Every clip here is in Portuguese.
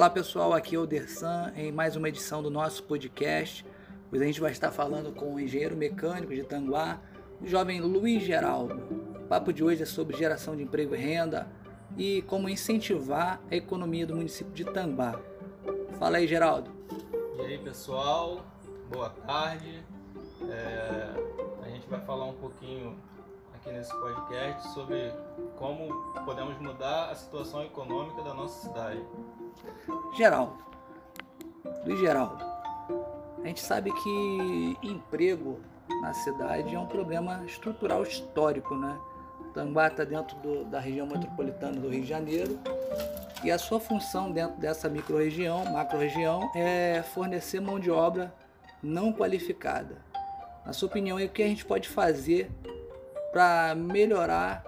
Olá pessoal, aqui é o Dersan em mais uma edição do nosso podcast. Hoje a gente vai estar falando com o engenheiro mecânico de Tanguá, o jovem Luiz Geraldo. O papo de hoje é sobre geração de emprego e renda e como incentivar a economia do município de Tanguá. Fala aí, Geraldo. E aí pessoal, boa tarde. É, a gente vai falar um pouquinho aqui nesse podcast sobre como podemos mudar a situação econômica da nossa cidade. Geraldo, Luiz Geraldo, a gente sabe que emprego na cidade é um problema estrutural histórico, né? Tanguá está dentro do, da região metropolitana do Rio de Janeiro e a sua função dentro dessa microrregião, macro-região, é fornecer mão de obra não qualificada. Na sua opinião, o que a gente pode fazer para melhorar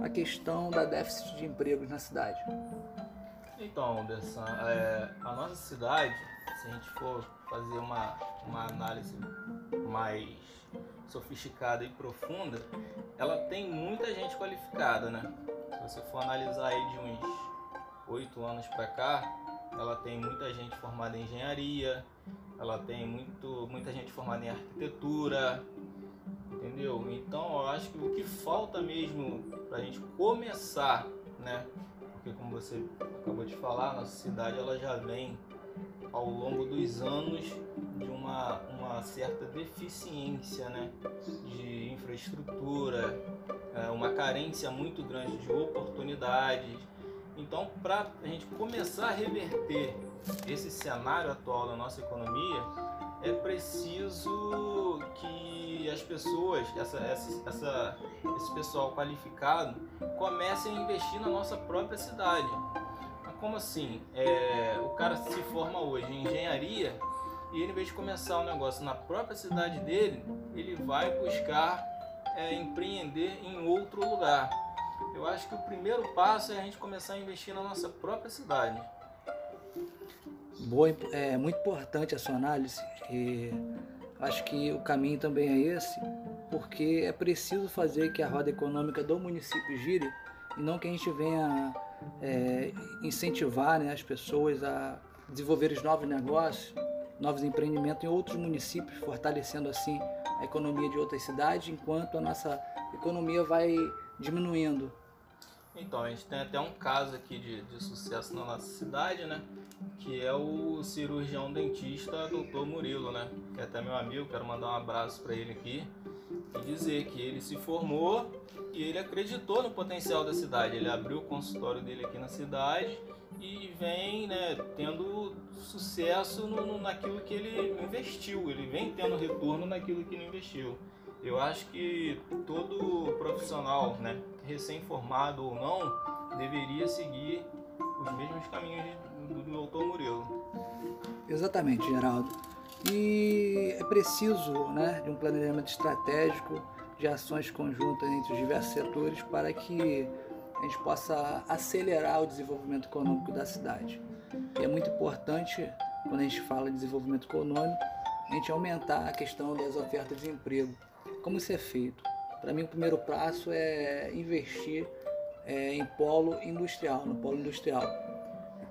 a questão da déficit de empregos na cidade? Então, Anderson, é, a nossa cidade, se a gente for fazer uma, uma análise mais sofisticada e profunda, ela tem muita gente qualificada, né? Se você for analisar aí de uns oito anos para cá, ela tem muita gente formada em engenharia, ela tem muito, muita gente formada em arquitetura, entendeu? Então eu acho que o que falta mesmo para a gente começar, né? Porque como você acabou de falar, nossa cidade ela já vem ao longo dos anos de uma, uma certa deficiência né, de infraestrutura, é, uma carência muito grande de oportunidades. Então, para a gente começar a reverter esse cenário atual da nossa economia, é preciso as pessoas, essa, essa, essa, esse pessoal qualificado, comecem a investir na nossa própria cidade. Como assim? É, o cara se forma hoje em engenharia e ele, em vez de começar um negócio na própria cidade dele, ele vai buscar é, empreender em outro lugar. Eu acho que o primeiro passo é a gente começar a investir na nossa própria cidade. Boa, é muito importante a sua análise e acho que o caminho também é esse, porque é preciso fazer que a roda econômica do município gire e não que a gente venha é, incentivar né, as pessoas a desenvolver os novos negócios, novos empreendimentos em outros municípios, fortalecendo assim a economia de outras cidades, enquanto a nossa economia vai diminuindo então, a gente tem até um caso aqui de, de sucesso na nossa cidade, né? Que é o cirurgião dentista Dr. Murilo, né? Que é até meu amigo, quero mandar um abraço para ele aqui e dizer que ele se formou e ele acreditou no potencial da cidade. Ele abriu o consultório dele aqui na cidade e vem né, tendo sucesso no, no, naquilo que ele investiu. Ele vem tendo retorno naquilo que ele investiu. Eu acho que todo profissional, né, recém-formado ou não, deveria seguir os mesmos caminhos do, do doutor Murilo. Exatamente, Geraldo. E é preciso né, de um planejamento estratégico, de ações conjuntas entre os diversos setores para que a gente possa acelerar o desenvolvimento econômico da cidade. E é muito importante, quando a gente fala de desenvolvimento econômico, a gente aumentar a questão das ofertas de emprego como isso é feito? Para mim, o primeiro passo é investir é, em polo industrial, no polo industrial.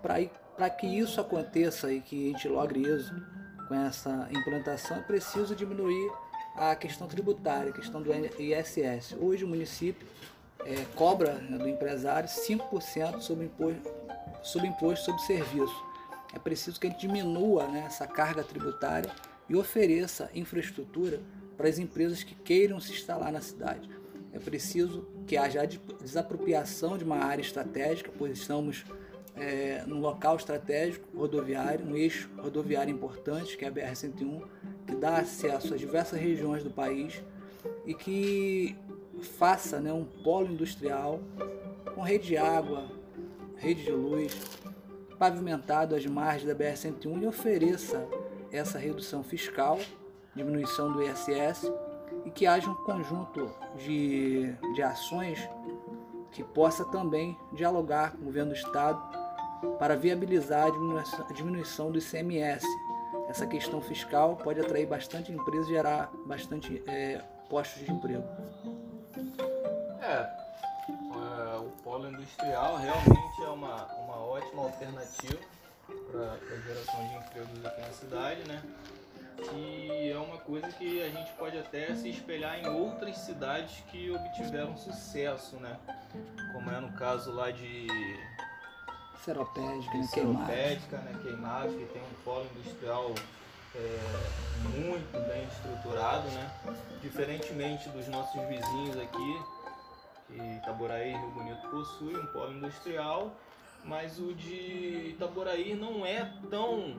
Para que isso aconteça e que a gente logre êxito com essa implantação, é preciso diminuir a questão tributária, a questão do ISS. Hoje o município é, cobra né, do empresário 5% sobre imposto, sobre imposto sobre serviço. É preciso que a gente diminua né, essa carga tributária e ofereça infraestrutura para as empresas que queiram se instalar na cidade. É preciso que haja desapropriação de uma área estratégica, pois estamos é, num local estratégico rodoviário, um eixo rodoviário importante, que é a BR-101, que dá acesso a diversas regiões do país e que faça né, um polo industrial com rede de água, rede de luz, pavimentado às margens da BR-101 e ofereça essa redução fiscal diminuição do ISS e que haja um conjunto de, de ações que possa também dialogar com o governo do Estado para viabilizar a diminuição do ICMS. Essa questão fiscal pode atrair bastante empresas e gerar bastante é, postos de emprego. É, é, o polo industrial realmente é uma, uma ótima alternativa para a geração de empregos aqui na cidade, né? E é uma coisa que a gente pode até se espelhar em outras cidades que obtiveram sucesso, né? Como é no caso lá de Seropédica, né? Seropédica, né? Queimados, que tem um polo industrial é, muito bem estruturado, né? Diferentemente dos nossos vizinhos aqui, que Itaboraí e Rio Bonito possuem um polo industrial, mas o de Itaboraí não é tão,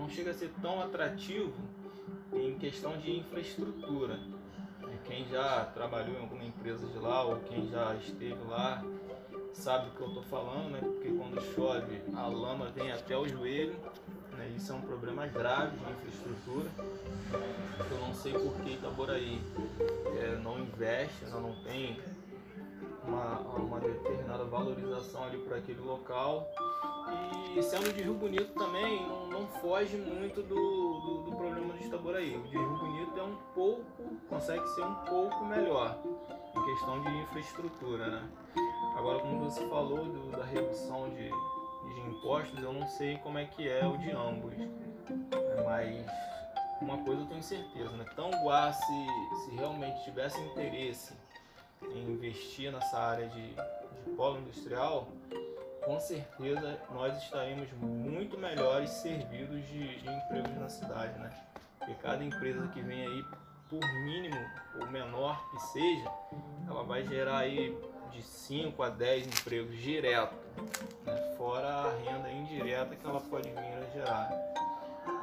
não chega a ser tão atrativo em questão de infraestrutura. Quem já trabalhou em alguma empresa de lá ou quem já esteve lá sabe do que eu estou falando, né? Porque quando chove a lama vem até o joelho, né? Isso é um problema grave de infraestrutura. Eu não sei por que Itaboraí é, não investe, não tem uma, uma determinada valorização ali para aquele local. E sendo de Rio Bonito também, não, não foge muito do, do, do, problema de Itaboraí. O de Rio Bonito é um pouco, consegue ser um pouco melhor em questão de infraestrutura, né? Agora, como você falou do, da redução de, de impostos, eu não sei como é que é o de ambos, mas uma coisa eu tenho certeza, né? Tanguá, se, se realmente tivesse interesse em investir nessa área de, de polo industrial, com certeza nós estaremos muito melhores servidos de, de empregos na cidade, né? Porque cada empresa que vem aí, por mínimo ou menor que seja, ela vai gerar aí de 5 a 10 empregos direto, né? fora a renda indireta que ela pode vir a gerar.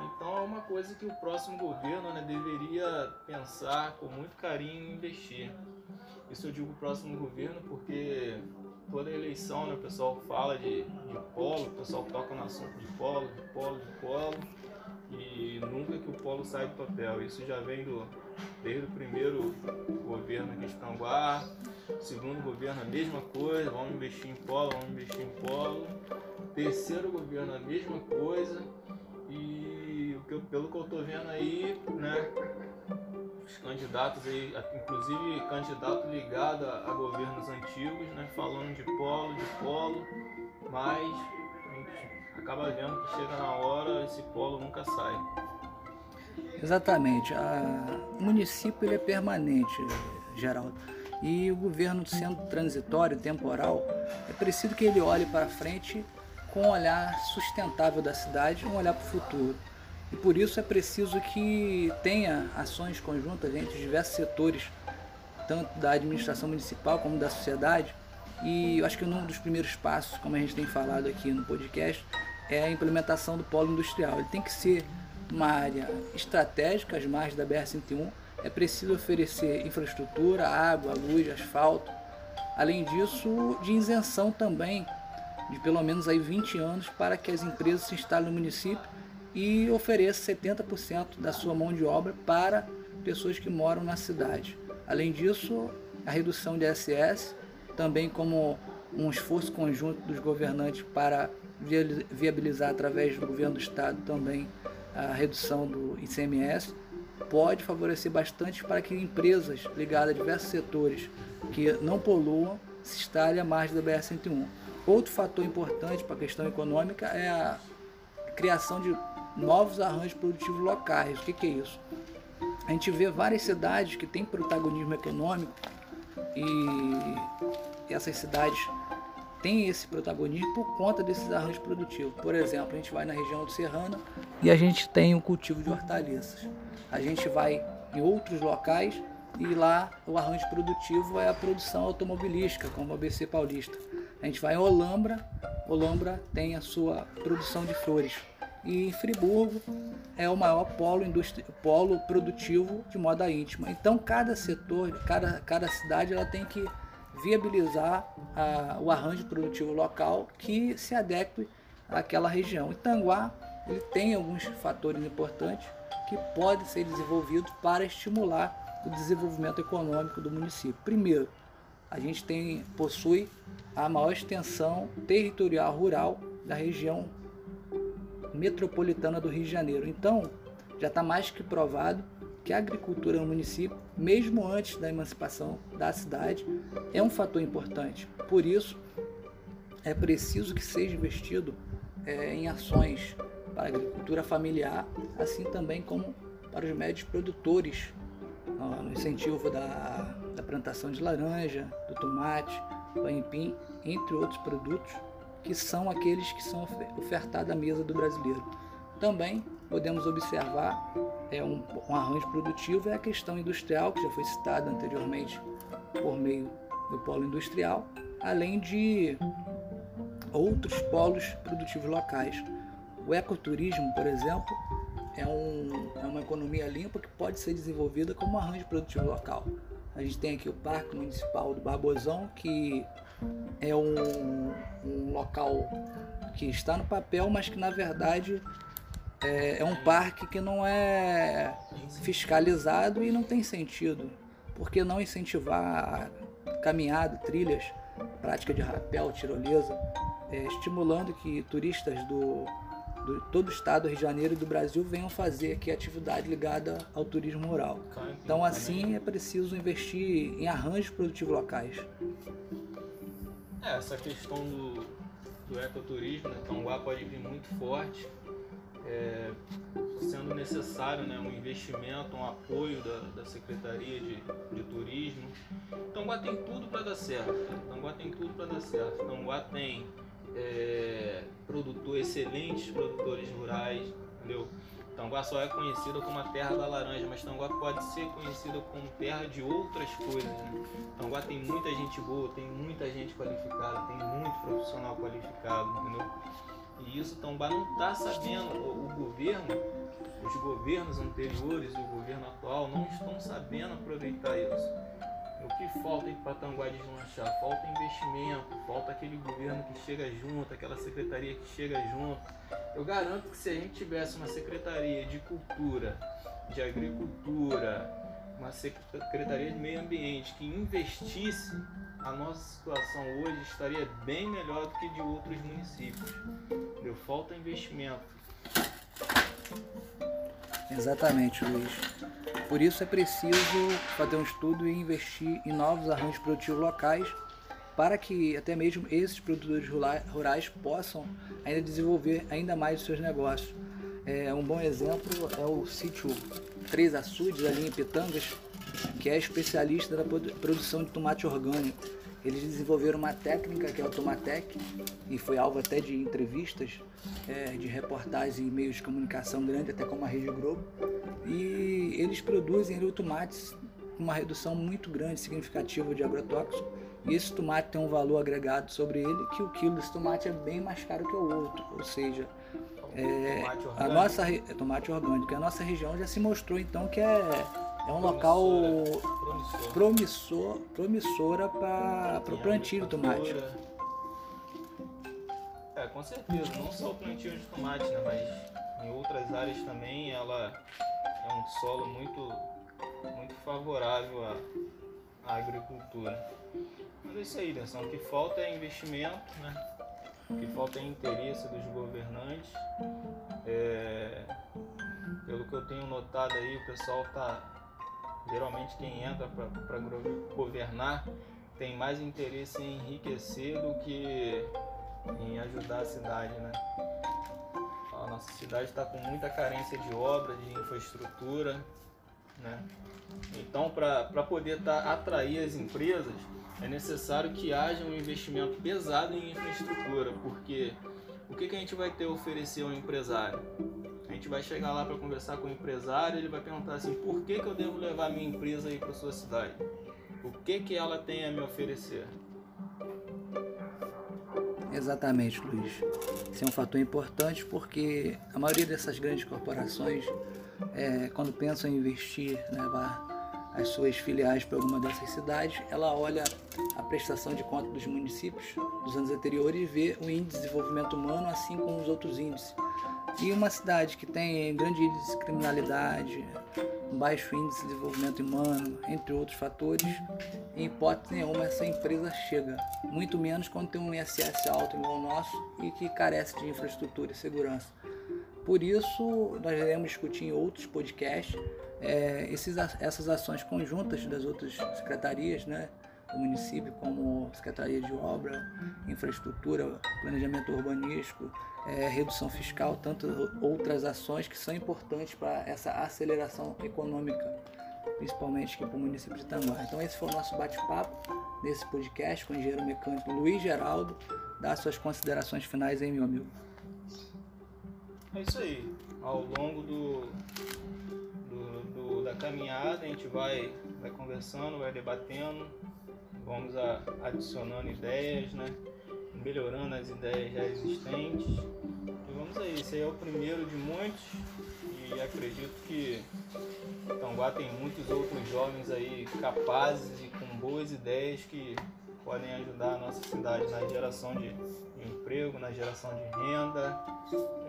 Então é uma coisa que o próximo governo né, deveria pensar com muito carinho em investir. Isso eu digo próximo governo porque toda eleição né, o pessoal fala de, de polo, o pessoal toca no assunto de polo, de polo, de polo, e nunca que o polo sai do papel. Isso já vem do, desde o primeiro governo aqui de Tanguá, segundo governo a mesma coisa, vamos investir em polo, vamos investir em polo. Terceiro governo a mesma coisa. E o que eu, pelo que eu estou vendo aí, né, os candidatos aí, inclusive candidato ligado a, governos antigos, né, falando de polo, de polo, mas a gente acaba vendo que chega na hora esse polo nunca sai. Exatamente. O município ele é permanente, Geraldo. E o governo sendo transitório, temporal, é preciso que ele olhe para frente com um olhar sustentável da cidade, um olhar para o futuro. E por isso é preciso que tenha ações conjuntas entre diversos setores, tanto da administração municipal como da sociedade. E eu acho que um dos primeiros passos, como a gente tem falado aqui no podcast, é a implementação do polo industrial. Ele tem que ser uma área estratégica às margens da BR-101. É preciso oferecer infraestrutura, água, luz, asfalto. Além disso, de isenção também de pelo menos aí 20 anos para que as empresas se instalem no município e ofereça 70% da sua mão de obra para pessoas que moram na cidade. Além disso, a redução de SS, também como um esforço conjunto dos governantes para viabilizar através do governo do estado também a redução do ICMS, pode favorecer bastante para que empresas ligadas a diversos setores que não poluam se instalem à margem da BR-101. Outro fator importante para a questão econômica é a criação de novos arranjos produtivos locais. O que, que é isso? A gente vê várias cidades que têm protagonismo econômico e essas cidades têm esse protagonismo por conta desses arranjos produtivos. Por exemplo, a gente vai na região do Serrana e a gente tem o cultivo de hortaliças. A gente vai em outros locais e lá o arranjo produtivo é a produção automobilística, como a ABC Paulista. A gente vai em Olambra, Olambra tem a sua produção de flores e Friburgo é o maior polo, polo produtivo de moda íntima. Então cada setor, cada, cada cidade ela tem que viabilizar a, o arranjo produtivo local que se adeque àquela região. E Tanguá ele tem alguns fatores importantes que podem ser desenvolvidos para estimular o desenvolvimento econômico do município. Primeiro, a gente tem possui a maior extensão territorial rural da região metropolitana do Rio de Janeiro. Então, já está mais que provado que a agricultura no município, mesmo antes da emancipação da cidade, é um fator importante. Por isso, é preciso que seja investido é, em ações para a agricultura familiar, assim também como para os médios produtores, no incentivo da, da plantação de laranja, do tomate, do aipim, entre outros produtos que são aqueles que são ofertados à mesa do brasileiro. Também podemos observar é, um, um arranjo produtivo é a questão industrial, que já foi citada anteriormente por meio do polo industrial, além de outros polos produtivos locais. O ecoturismo, por exemplo, é, um, é uma economia limpa que pode ser desenvolvida como um arranjo produtivo local. A gente tem aqui o Parque Municipal do Barbosão, que é um, um local que está no papel, mas que na verdade é, é, um parque que não é fiscalizado e não tem sentido. Por que não incentivar caminhada, trilhas, prática de rapel, tirolesa, é, estimulando que turistas do, do todo o estado do Rio de Janeiro e do Brasil venham fazer aqui atividade ligada ao turismo rural. Então assim é preciso investir em arranjos produtivos locais. É, essa questão do, do ecoturismo, né? Tanguá pode vir muito forte, é, sendo necessário né, um investimento, um apoio da, da Secretaria de, de Turismo. Tanguá tem tudo para dar certo. Tanguá tem tudo para dar certo. Tanguá tem é, produtor, excelentes produtores rurais, entendeu? Tanguá só é conhecida como a terra da laranja, mas Tanguá pode ser conhecida como terra de outras coisas. Né? Tanguá tem muita gente boa, tem muita gente qualificada, tem muito profissional qualificado, entendeu? E isso Tanguá não está sabendo, o, o governo, os governos anteriores e o governo atual não estão sabendo aproveitar isso. O que falta para Tanguá deslanchar? Falta investimento, falta aquele governo que chega junto, aquela secretaria que chega junto. Eu garanto que se a gente tivesse uma secretaria de cultura, de agricultura, uma secretaria de meio ambiente que investisse, a nossa situação hoje estaria bem melhor do que de outros municípios. Deu falta investimento. Exatamente, Luiz. Por isso é preciso fazer um estudo e investir em novos arranjos produtivos locais para que até mesmo esses produtores rurais possam ainda desenvolver ainda mais os seus negócios. É, um bom exemplo é o sítio Três Açudes, ali em Pitangas, que é especialista da produção de tomate orgânico. Eles desenvolveram uma técnica que é o Tomatec e foi alvo até de entrevistas, é, de reportagens em meios de comunicação grande, até como a Rede Globo. E eles produzem o tomates com uma redução muito grande, significativa de agrotóxico. E esse tomate tem um valor agregado sobre ele que o quilo desse tomate é bem mais caro que o outro. Ou seja, é, a nossa é, tomate orgânico, a nossa região já se mostrou então que é é um local promissor, promissora para o plantio de tomate. É, com certeza, não só o plantio de tomate, né, mas em outras áreas também ela é um solo muito, muito favorável à, à agricultura. Mas é isso aí, Denção, o que falta é investimento, né? O que falta é interesse dos governantes. É, pelo que eu tenho notado aí, o pessoal está Geralmente quem entra para governar tem mais interesse em enriquecer do que em ajudar a cidade, né? A nossa cidade está com muita carência de obra, de infraestrutura, né? Então, para poder tá, atrair as empresas, é necessário que haja um investimento pesado em infraestrutura, porque o que, que a gente vai ter a oferecer ao empresário? Gente vai chegar lá para conversar com o empresário, ele vai perguntar assim: por que, que eu devo levar minha empresa aí para sua cidade? O que, que ela tem a me oferecer? Exatamente, Luiz. Esse é um fator importante porque a maioria dessas grandes corporações, é, quando pensam em investir, levar as suas filiais para alguma dessas cidades, ela olha a prestação de conta dos municípios dos anos anteriores e vê o índice de desenvolvimento humano, assim como os outros índices. E uma cidade que tem grande índice de criminalidade, baixo índice de desenvolvimento humano, entre outros fatores, em hipótese nenhuma essa empresa chega. Muito menos quando tem um ISS alto igual o nosso e que carece de infraestrutura e segurança. Por isso, nós iremos discutir em outros podcasts é, esses, essas ações conjuntas das outras secretarias, né? Do município, como Secretaria de Obra, Infraestrutura, Planejamento Urbanístico, é, redução fiscal, tantas outras ações que são importantes para essa aceleração econômica, principalmente aqui para o município de Tanguá. Então esse foi o nosso bate-papo nesse podcast com o engenheiro mecânico Luiz Geraldo. Dá suas considerações finais aí, meu amigo. É isso aí. Ao longo do, do, do da caminhada, a gente vai, vai conversando, vai debatendo, vamos a, adicionando ideias, né? melhorando as ideias já existentes. E vamos aí, esse aí é o primeiro de muitos e acredito que Tanguá tem muitos outros jovens aí capazes e com boas ideias que podem ajudar a nossa cidade na geração de, de emprego, na geração de renda,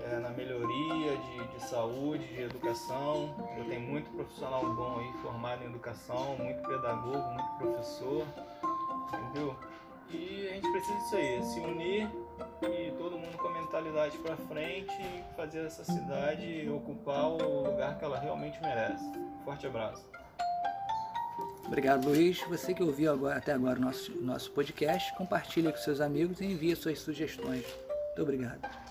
é, na melhoria de, de, saúde, de educação. Eu tenho muito profissional bom aí formado em educação, muito pedagogo, muito professor, entendeu? E a gente precisa disso aí, se unir e todo mundo com a mentalidade para frente e fazer essa cidade ocupar o lugar que ela realmente merece. Forte abraço. Obrigado, Luiz. Você que ouviu agora, até agora o nosso, nosso podcast, compartilhe com seus amigos e envie suas sugestões. Muito obrigado.